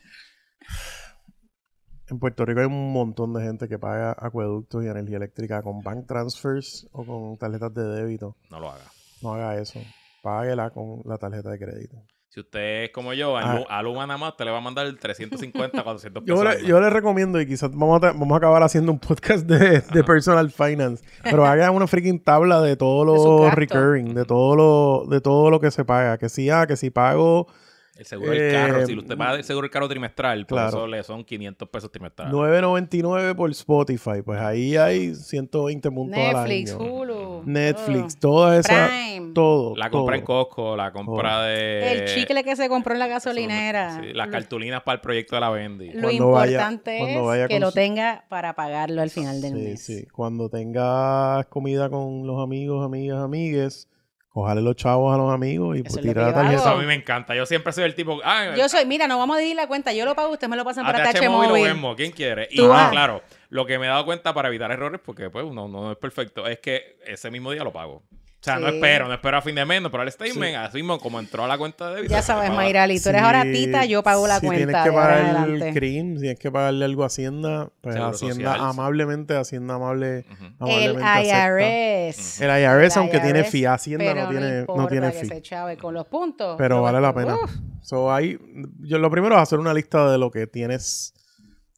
en Puerto Rico hay un montón de gente que paga acueductos y energía eléctrica con bank transfers o con tarjetas de débito. No lo haga. No haga eso. Páguela con la tarjeta de crédito. Si usted es como yo, a, Ah. Luma nada más te le va a mandar 350, 400 pesos. Yo le, yo le recomiendo, y quizás vamos a, vamos a acabar haciendo un podcast de, de personal finance, pero <laughs> haga una freaking tabla de todo lo recurring, de todo lo, de todo lo que se paga. Que si, ah, que si pago El seguro del carro, Eh, si usted paga el seguro del carro trimestral, por claro. eso le son 500 pesos trimestrales. 9.99 por Spotify. Pues ahí hay 120 puntos Netflix, al año. Hulu. Netflix, oh, toda esa... Prime. Todo. La compra todo. en Costco, la compra de... El chicle que se compró en la gasolinera. sí, las cartulinas para el proyecto de la Bendy. Lo Cuando importante vaya es que lo su- tenga para pagarlo al final del Sí, mes. sí. Cuando tengas comida con los amigos, amigas, amigues, cojale los chavos a los amigos y pues es lo tira que la. Eso a tarjeta. mí me encanta. Yo siempre soy el tipo... Ah, Yo soy, mira, no vamos a dividir la cuenta. Yo lo pago, ustedes me lo pasan para TH móvil o móvil. Venmo, ¿quién quiere? Y claro, lo que me he dado cuenta para evitar errores, porque pues no, no es perfecto, es que ese mismo día lo pago. O sea, no Sí. espero, no espero a fin de mes, no espero el statement, así mismo como entró a la cuenta de débito. Ya sabes. Mayrali, tú eres ahora tita, yo pago la si cuenta. tienes que pagar el adelante. CRIM, si tienes que pagarle algo a Hacienda, pues Seguro Hacienda social. amablemente, Hacienda amable, Ujú. El amablemente acepta. IRS. El IRS, aunque tiene IRS, fee, Hacienda pero no tiene, no importa tiene que fee. se chave con los puntos. Pero Lo vale la pena. Uf. So, ahí, yo lo primero es hacer una lista de lo que tienes,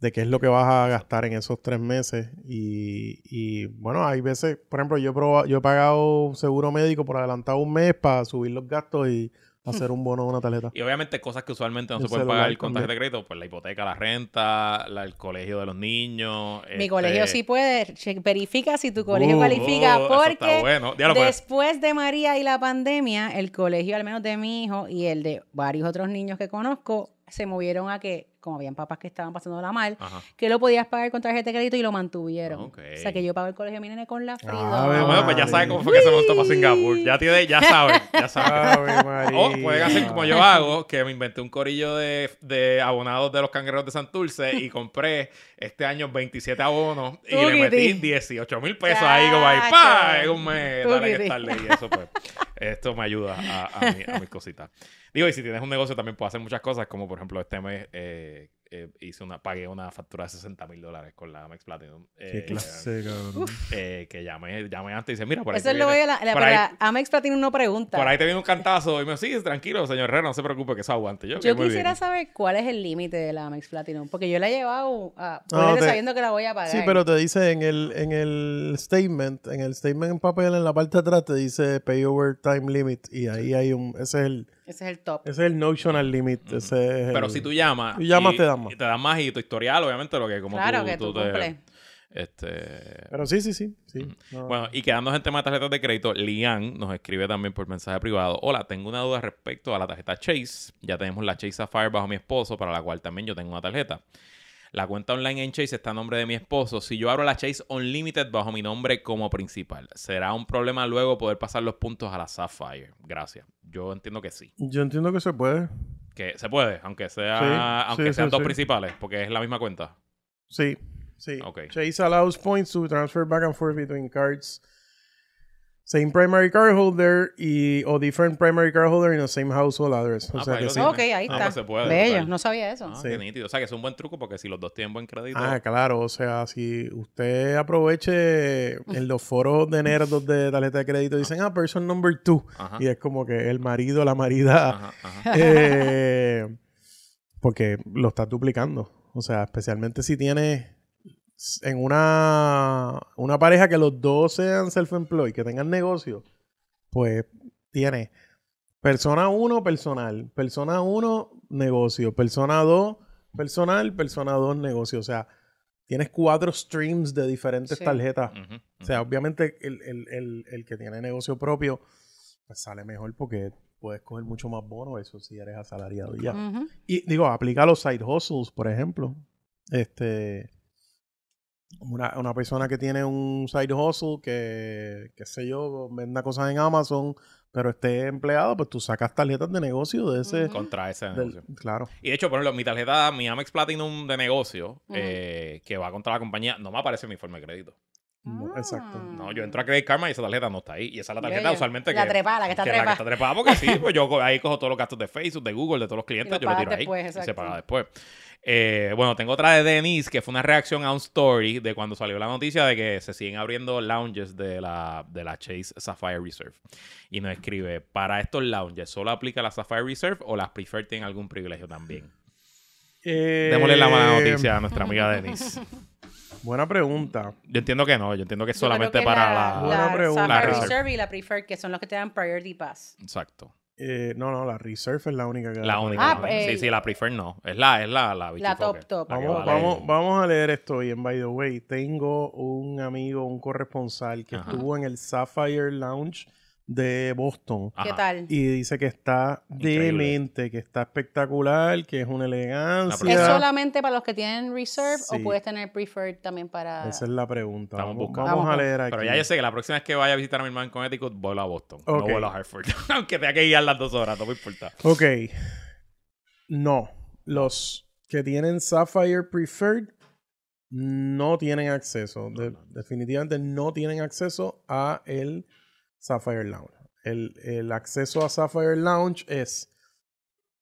de qué es lo que vas a gastar en esos tres meses. Y, y, bueno, hay veces, por ejemplo, yo he, proba- yo he pagado seguro médico por adelantado un mes para subir los gastos y <laughs> hacer un bono de una tarjeta. Y obviamente cosas que usualmente no El se pueden pagar con tarjeta de crédito, pues la hipoteca, la renta, la- el colegio de los niños. Mi este- colegio sí puede. Verifica si tu colegio Uh, califica. uh, porque bueno. Pues. después de María y la pandemia, el colegio, al menos de mi hijo y el de varios otros niños que conozco, se movieron a que, como habían papás que estaban pasándola mal, Ajá. que lo podías pagar con tarjeta de crédito y lo mantuvieron. O sea que yo pago el colegio de mi nene con la Ah, bueno, pues ya sabes cómo fue que se montó para Singapur. Ya tiene, ya sabes, ya María. O pueden hacer como yo hago, que me inventé un corillo de, de abonados de los cangreros de Santurce y compré este año 27 abonos y le metí Tuquiti. 18 mil pesos ahí como ahí, ¡pa! Un mes, dale que estarle. Y eso pues, esto me ayuda a, a, mi- a mis cositas. Digo, y si tienes un negocio también puedes hacer muchas cosas, como por ejemplo este mes eh, eh, hice una, pagué una factura de 60 mil dólares con la Amex Platinum. Qué eh, clase, cabrón. eh, que llamé, llamé antes y dice, mira, por ahí Eso te es lo viene- que la, la, por pero ahí- la Amex Platinum no pregunta. por ahí te viene un cantazo y me dice, sí, tranquilo, señor Herrera, no se preocupe que eso aguante. Yo, Yo "Ok, muy quisiera bien". saber cuál es el límite de la Amex Platinum, porque yo la he llevado a No, te- sabiendo que la voy a pagar. Sí, pero te dice en el, en el statement, en el statement en papel, en la parte de atrás, te dice pay over time limit. Y ahí hay un, ese es el, Ese es el top. ese es el notional limit. Ese es Pero el- si tú llamas. Tú llamas, te dan más. y Te dan más y tu historial, obviamente, lo que como Claro tú, que tú te- cumples. Este. Pero sí, sí, sí. sí. No. Bueno, y quedándonos en tema de tarjetas de crédito, Lian nos escribe también por mensaje privado. Hola, tengo una duda respecto a la tarjeta Chase. Ya tenemos la Chase Sapphire bajo mi esposo, para la cual también yo tengo una tarjeta. La cuenta online en Chase está a nombre de mi esposo. Si yo abro la Chase Unlimited bajo mi nombre como principal, ¿será un problema luego poder pasar los puntos a la Sapphire? Gracias. Yo entiendo que sí. Yo entiendo que se puede. Que se puede, aunque sea, Sí, aunque sí, sean sí, dos principales, porque es la misma cuenta. Sí, sí. Chase allows points to transfer back and forth between cards. Same primary card holder y, o different primary card holder in the same household address. O Ah, sea pues ahí que sí. Ok, ahí Ah, está. pues se puede, Bello, total. no sabía eso. Ah, Sí. qué nítido. O sea, que es un buen truco porque si los dos tienen buen crédito. Ah, claro, o sea, si usted aproveche en los foros de nerdos de tarjeta de crédito, dicen, ah, person number two. Ajá. Y es como que el marido, la marida, Ajá, ajá. <laughs> eh, porque lo estás duplicando. O sea, especialmente si tienes en una, una pareja que los dos sean self-employed, que tengan negocio, pues tiene persona 1, personal, persona 1, negocio, persona 2, personal, persona 2, negocio. O sea, tienes cuatro streams de diferentes Sí. tarjetas. O sea, obviamente el, el- el- el que tiene negocio propio pues sale mejor porque puedes coger mucho más bono eso si eres asalariado y ya. Y digo, aplica los side hustles, por ejemplo. Este una, una persona que tiene un side hustle que, qué sé yo, venda cosas en Amazon, pero esté empleado, pues tú sacas tarjetas de negocio de ese. Contra ese del- negocio. claro. Y de hecho, por ejemplo, mi tarjeta, mi Amex Platinum de negocio, eh, que va contra la compañía, no me aparece en mi informe de crédito. No, Ah. exacto. No, yo entro a Credit Karma y esa tarjeta no está ahí. Y esa es la tarjeta usualmente La que... trepada, la que está que la que trepada. está trepada porque sí, pues yo <laughs> ahí cojo todos los gastos de Facebook, de Google, de todos los clientes, Y lo yo lo tiro pagas ahí después, y se exacto. paga después. Eh, bueno, tengo otra de Denise, que fue una reacción a un story de cuando salió la noticia de que se siguen abriendo lounges de la, de la Chase Sapphire Reserve. Y nos escribe, para estos lounges, ¿solo aplica la Sapphire Reserve o las Preferred tienen algún privilegio también? Eh, Démosle la mala noticia a nuestra amiga Denise. <laughs> Buena pregunta. Yo entiendo que no, yo entiendo que es solamente que para la, la... Buena la pregunta. Sapphire La Reserve. Reserve y la Preferred, que son los que te dan Priority Pass. Exacto. Eh, no, no, la Reserve es la única que La única. Ah, no. eh, sí, sí, la Prefer no. Es la, es la, la, La top, top. Vamos, vale- vamos, vamos a leer esto bien, by the way. Tengo un amigo, un corresponsal que Ajá. estuvo en el Sapphire Lounge de Boston. ¿Qué Ajá. tal? Y dice que está Increíble. demente, que está espectacular, que es una elegancia. ¿Es solamente para los que tienen reserve Sí. o puedes tener preferred también para...? Esa es la pregunta. Estamos Vamos, buscando. vamos a leer aquí. Pero ya yo sé que la próxima vez que vaya a visitar a mi hermano en Connecticut, vuelo a Boston. No vuelo a Hartford. <laughs> Aunque tenga que guiar las dos horas, no me importa. Ok. No. Los que tienen Sapphire Preferred no tienen acceso. De- definitivamente no tienen acceso a el Sapphire Lounge. El, el acceso a Sapphire Lounge es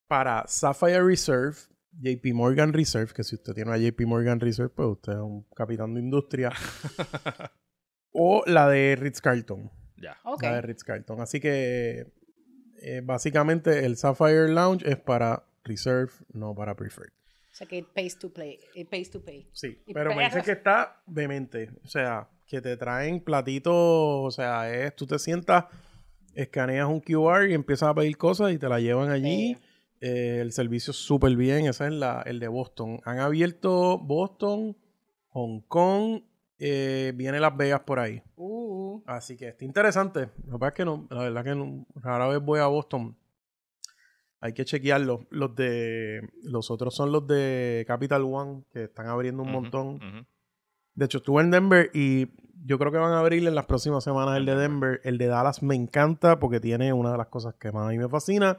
para Sapphire Reserve, JP Morgan Reserve, que si usted tiene una JP Morgan Reserve, pues usted es un capitán de industria. <laughs> o la de Ritz Carlton. Ya. La de Ritz Carlton. Así que eh, básicamente el Sapphire Lounge es para Reserve, no para Preferred. O sea que it pays to play. It pays to pay. Sí, Y pero me perros. que está demente. O sea, que te traen platitos, o sea, es, tú te sientas, escaneas un QR y empiezas a pedir cosas y te la llevan allí. Eh, el servicio es súper bien, ese es la, el de Boston. Han abierto Boston, Hong Kong, eh, viene Las Vegas por ahí. Uh, Así que está interesante. Lo que pasa es que no, la verdad que no, rara vez voy a Boston. Hay que chequearlos. Los de. Los otros son los de Capital One, que están abriendo un montón. De hecho, estuve en Denver y yo creo que van a abrir en las próximas semanas el de Denver. El de Dallas me encanta porque tiene una de las cosas que más a mí me fascina,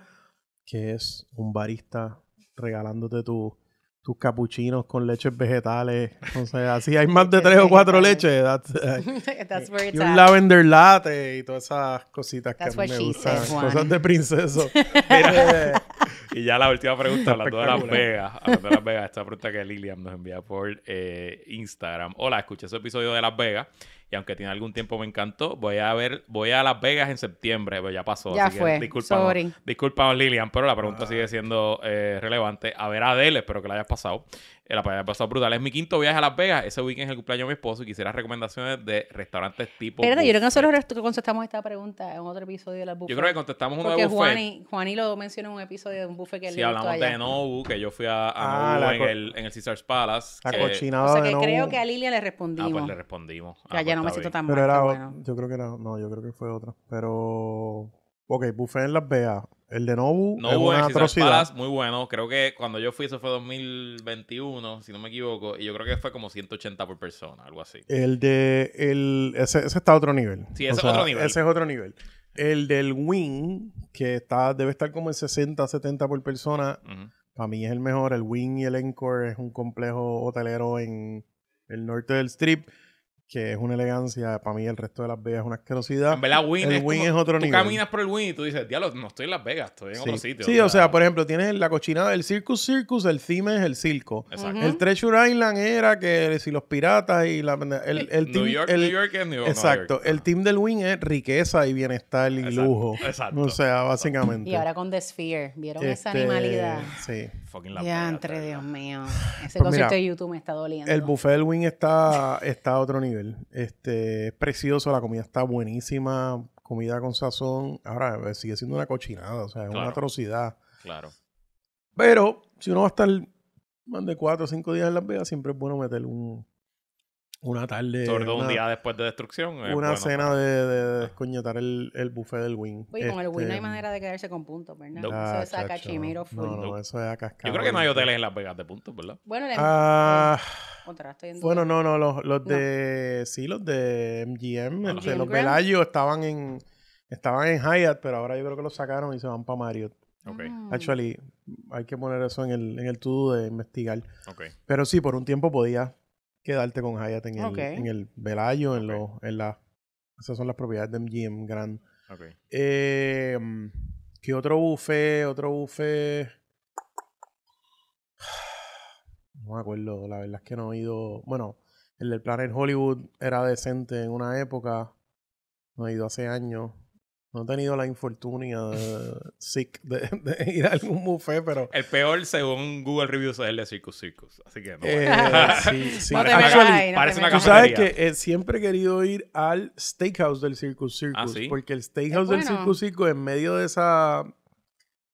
que es un barista regalándote tu- tus capuchinos con leches vegetales. O sea, si hay <laughs> más de tres o cuatro leches, that's- that's where it's y un at. lavender latte y todas esas cositas That's que a mí me gustan. said. Cosas de princeso. <laughs> Mira, Y ya la última pregunta, hablando de Las. Vegas. Hablando de Las Vegas, esta pregunta que Lilian nos envía por eh, Instagram. Hola, escuché ese episodio de Las Vegas y aunque tiene algún tiempo me encantó, voy a ver, voy a Las Vegas en septiembre, pero ya pasó. Ya así que fue, sorry. discúlpanos, Lilian, pero la pregunta Ah. sigue siendo eh, relevante. A ver, Adele, espero que la hayas pasado. La haya pasado brutal. Es mi quinto viaje a Las Vegas. Ese weekend es el cumpleaños de mi esposo y quisiera recomendaciones de restaurantes tipo. Espérate, yo creo que nosotros contestamos esta pregunta en otro episodio de la buffet. Yo creo que contestamos uno de buffet. Juani, Juani lo mencionó en un episodio de un buffet que él gustó hablamos allá. de Nobu, que yo fui a, a Ah, Nobu en, el, en el Caesars Palace. la que- cochinada O sea de que creo que a Lilia le Ah, respondimos. pues le respondimos. que allá no me siento tan mal. Pero era, bueno. yo creo que era, no, yo creo que fue otra. Pero, ok, buffet en Las Vegas. El de Nobu No es una atrocidad. Palace, muy bueno. Creo que cuando yo fui, eso fue 2021, si no me equivoco. Y yo creo que fue como 180 por persona, algo así. El de, el, ese, ese está a otro nivel. Sí, ese es otro nivel. Ese es otro nivel. El del Wing, que está, debe estar como en 60, 70 por persona. Para mí es el mejor. El Wing y el Encore es un complejo hotelero en el norte del Strip, que es una elegancia. Para mí el resto de Las Vegas es una asquerosidad. En verdad, Win el es, como- es otro tú nivel. caminas por el Win y tú dices, diablo, no estoy en Las Vegas, estoy en Sí, otro sitio. Sí, o sea, por ejemplo, tienes la cochinada del Circus Circus, el theme es el circo. Exacto. El Treasure Island era que si los piratas y la... El, el New team- York, el- New York es New York. Exacto. El York. team del Wing es riqueza y bienestar y Exacto, lujo. exacto. O sea, básicamente. Y ahora con The Sphere, ¿vieron esa Este, animalidad? Sí. Fucking Las Ya, entre Dios verdad. mío. Ese Pues concierto mira, de YouTube me está doliendo. El buffet del Wing está, está a otro nivel. Este, es precioso, la comida está buenísima, comida con sazón. Ahora eh, sigue siendo una cochinada, o sea, es una atrocidad. Claro. Pero si uno va a estar más de cuatro o cinco días en Las Vegas, siempre es bueno meter un, una tarde. Sobre todo una, un día después de destrucción. es una bueno cena para- de, de descoñetar el, el buffet del Wing. Oye, con el Win no hay Este, manera de quedarse con puntos, ¿verdad? No. Eso ah, es chacho, chimero full. No, no, eso es a cascada. Yo creo que no hay hoteles en Las Vegas de puntos, ¿verdad? Bueno, le- Ah, eh, en Bueno, no, no, los, los No. de. Sí, los de MGM. Ah, este, MGM los. Velayo estaban en. Estaban en Hyatt, pero ahora yo creo que los sacaron y se van para Marriott. Ok, Mm. Actually, hay que poner eso en el, en el to-do de investigar. ok. Pero sí, por un tiempo podías quedarte con Hyatt en el, Ok. en el Velayo, en, los, en la. Esas son las propiedades de MGM Grand. ok. Eh, ¿Qué otro buffet? Otro buffet. No me acuerdo, la verdad es que no he ido. Bueno, el del Planet Hollywood era decente en una época. No he ido hace años. No he tenido la infortunia de, sick de, de ir a algún buffet, pero. El peor, según Google Reviews, es el de Circus Circus. Así que no. eh, sí, <laughs> sí. No te una- ahí, no parece te una Tú sabes que eh, siempre he querido ir al steakhouse del Circus Circus. Ah, ¿sí? Porque el steakhouse Es del bueno. Circus Circus, en medio de esa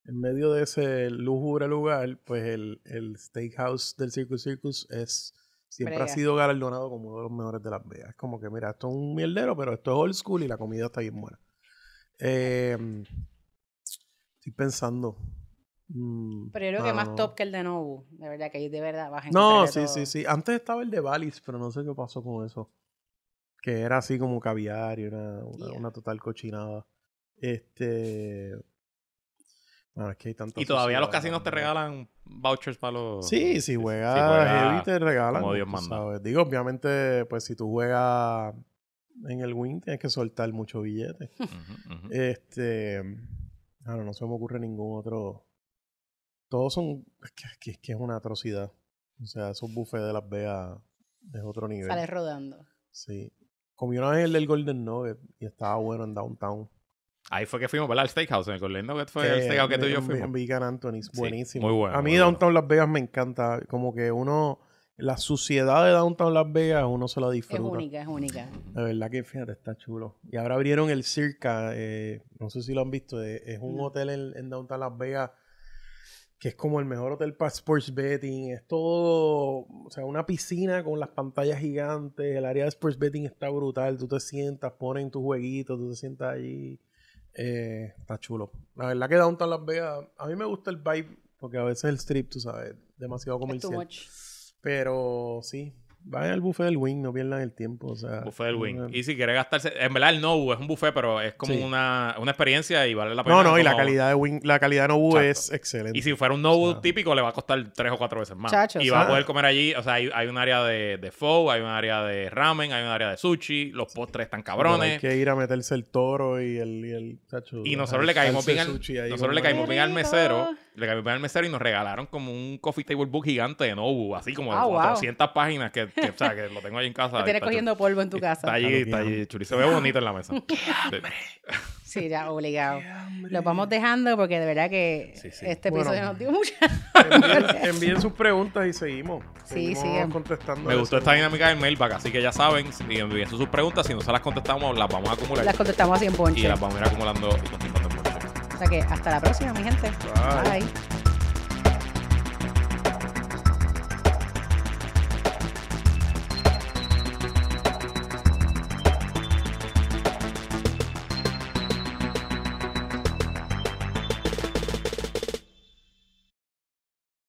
en medio de ese lúgubre lugar, pues el, el steakhouse del Circus Circus es siempre Brega. ha sido galardonado como uno de los mejores de Las Vegas. Es como que, mira, esto es un mierdero, pero esto es old school y la comida está bien buena. Eh, estoy pensando. Mm, Pero yo creo que ah, más no. top que el de Nobu. De verdad, que ahí de verdad vas a No, sí, todo. sí, sí. Antes estaba el de Valis, pero no sé qué pasó con eso. Que era así como caviar y una, una, Yeah. una total cochinada. Este. Bueno, es que hay tanta Y todavía los casinos te regalan vouchers para los... Sí, si juegas juegas heavy te regalan. como Dios manda. sabes. Digo, obviamente, pues si tú juegas en el win tienes que soltar mucho billete. Este. Claro, no se me ocurre ningún otro. Todos son. Es que, es que- que una atrocidad. O sea, esos buffets de Las Vegas es otro nivel. Sales rodando. Sí. Comí una vez el del Golden Nugget y estaba bueno en Downtown. Ahí fue que fuimos, ¿verdad? Al steakhouse. En el Golden Nugget fue el Eh, steakhouse que tú y yo fuimos. En Beacon Anthony's. Sí, Buenísimo. muy bueno, A mí muy Downtown Las Vegas me encanta. Como que uno. La suciedad de Downtown Las Vegas uno se la Es disfruta. única, es única. De verdad que fíjate, está chulo. Y ahora abrieron el Circa, eh, no sé si lo han visto, eh, es un No. hotel en, en Downtown Las Vegas que es como el mejor hotel para sports betting. Es todo, o sea, una piscina con las pantallas gigantes. El área de sports betting está brutal. Tú te sientas, ponen tus jueguitos, tú te sientas allí. Eh, está chulo. La verdad que Downtown Las Vegas, a mí me gusta el vibe porque a veces el strip, tú sabes, demasiado Es too comercial. much. Pero sí, vayan al buffet del Wing, no pierdan el tiempo. O sea, Buffet del Wing. Y si quieres gastarse... En verdad, el Nobu es un buffet, pero es como Sí. una, una experiencia y vale la pena. No, no, y la calidad de Wing, la calidad de Nobu es excelente. Y si fuera un Nobu O sea, típico, le va a costar tres o cuatro veces más. Chacho, y va a poder comer allí. O sea, hay, hay un área de, de pho, hay un área de ramen, hay un área de sushi. Los postres están pero cabrones. Hay que ir a meterse el toro y el, y el tacho, Y nosotros le caímos bien al, nosotros le caímos bien al ¡Qué mesero. Le caímos bien al mesero y nos regalaron como un coffee table book gigante de Nobu, así como de Ah, wow. 400 páginas que, que, o sea, que lo tengo ahí en casa. Te tienes Está cogiendo polvo en tu casa. Está allí, está allí, chuli. Se ve bonito en la mesa. <laughs> Sí. Sí, ya, obligado. Lo vamos dejando porque de verdad que Sí, sí. este Bueno. episodio nos dio mucha. Envíen, <laughs> envíen sus preguntas y seguimos. Sí, Seguimos sí. contestando. Me eso. gustó esta dinámica del mailbag, así que ya saben, si envíen sus preguntas, si no se las contestamos, las vamos a acumular Las contestamos así en y ponche. las vamos a ir acumulando y contestando en ponche. O sea que hasta la próxima, mi gente. Bye. Bye.